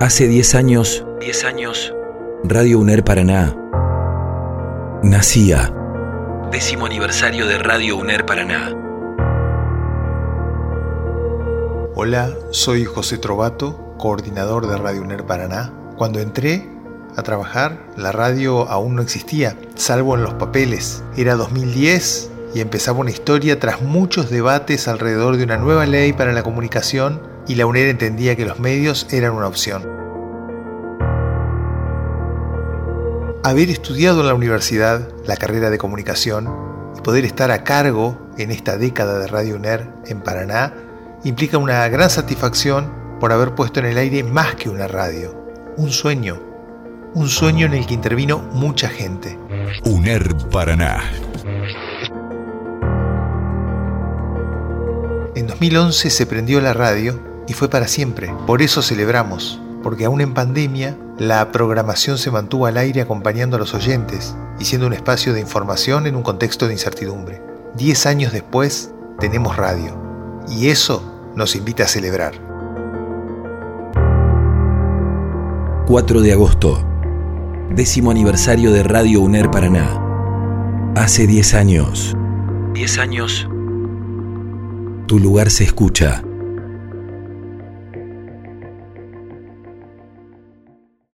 Hace 10 años, 10 años, Radio UNER Paraná nacía. Décimo aniversario de Radio UNER Paraná. Hola, soy José Trovato, coordinador de Radio UNER Paraná. Cuando entré a trabajar, la radio aún no existía, salvo en los papeles. Era 2010 y empezaba una historia tras muchos debates alrededor de una nueva ley para la comunicación y la UNER entendía que los medios eran una opción. Haber estudiado en la universidad la carrera de comunicación y poder estar a cargo en esta década de Radio UNER en Paraná implica una gran satisfacción por haber puesto en el aire más que una radio, un sueño, un sueño en el que intervino mucha gente. UNER Paraná. En 2011 se prendió la radio y fue para siempre. Por eso celebramos, porque aún en pandemia, la programación se mantuvo al aire acompañando a los oyentes y siendo un espacio de información en un contexto de incertidumbre. Diez años después, tenemos radio, y eso nos invita a celebrar. 4 de agosto, décimo aniversario de Radio UNER Paraná. Hace 10 años. 10 años. Tu lugar se escucha.